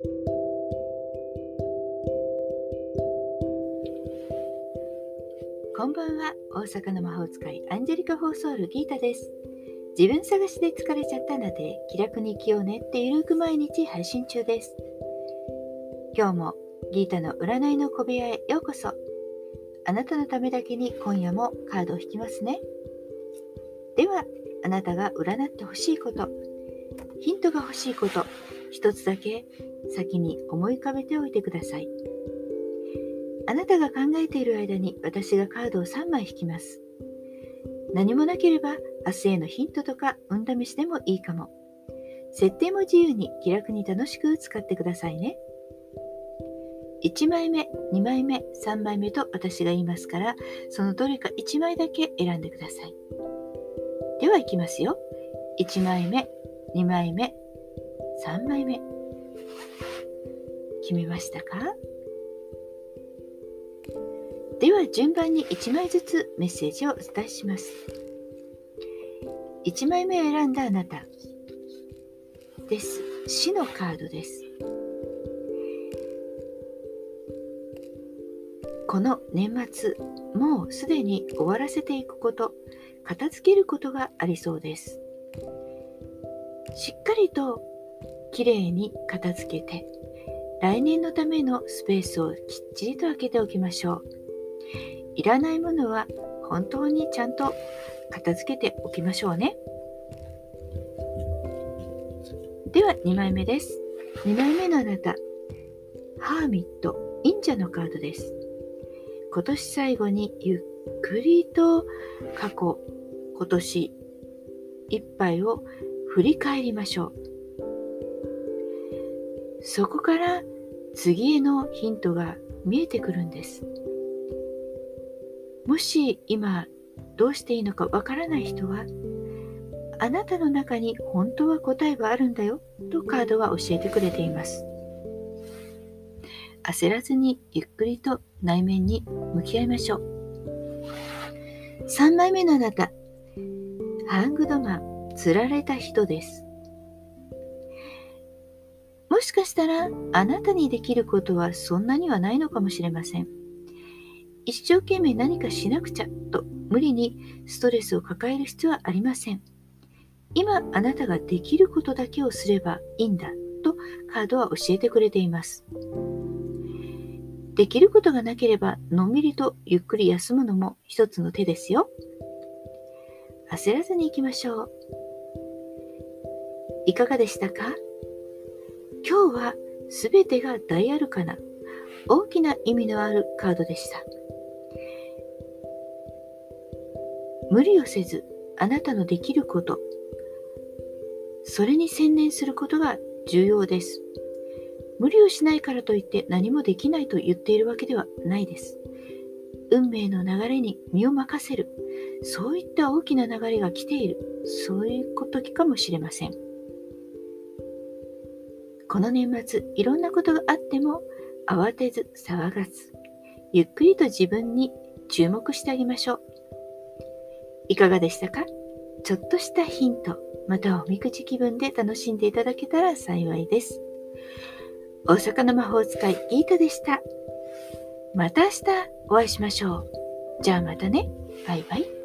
こんばんは。大阪の魔法使いアンジェリカ・フォーソールギータです。自分探しで疲れちゃったので気楽に生きようねってゆるく毎日配信中です。今日もギータの占いの小部屋へようこそ。あなたのためだけに今夜もカードを引きますね。ではあなたが占ってほしいことヒントが欲しいこと一つだけ先に思い浮かべておいてください。あなたが考えている間に私がカードを3枚引きます。何もなければ明日へのヒントとか運試しでもいいかも。設定も自由に気楽に楽しく使ってくださいね。1枚目、2枚目、3枚目と私が言いますから、そのどれか1枚だけ選んでください。では行きますよ。1枚目、2枚目、3枚目。決めましたか？では順番に1枚ずつメッセージをお伝えします。1枚目を選んだあなたです。死のカードです。この年末、もうすでに終わらせていくこと、片付けることがありそうです。しっかりときれいに片付けて、来年のためのスペースをきっちりと空けておきましょう。いらないものは本当にちゃんと片付けておきましょうね。では2枚目です。2枚目のあなた、ハーミット、忍者のカードです。今年最後にゆっくりと過去、今年いっぱいを振り返りましょう。そこから次へのヒントが見えてくるんです。もし今どうしていいのかわからない人はあなたの中に本当は答えはあるんだよとカードは教えてくれています。焦らずにゆっくりと内面に向き合いましょう。3枚目のあなたハングドマン釣られた人です。かしたらあなたにできることはそんなにはないのかもしれません一生懸命何かしなくちゃと無理にストレスを抱える必要はありません。今あなたができることだけをすればいいんだとカードは教えてくれています。できることがなければのんびりとゆっくり休むのも一つの手ですよ。焦らずに行きましょう。いかがでしたか？今日はすべてが大アルカナ、大きな意味のあるカードでした。無理をせず、あなたのできること、それに専念することが重要です。無理をしないからといって何もできないと言っているわけではないです。運命の流れに身を任せる、そういった大きな流れが来ている、そういう時かもしれません。この年末、いろんなことがあっても、慌てず騒がず、ゆっくりと自分に注目してあげましょう。いかがでしたか？ちょっとしたヒント、またはおみくじ気分で楽しんでいただけたら幸いです。大阪の魔法使いギータでした。また明日お会いしましょう。じゃあまたね。バイバイ。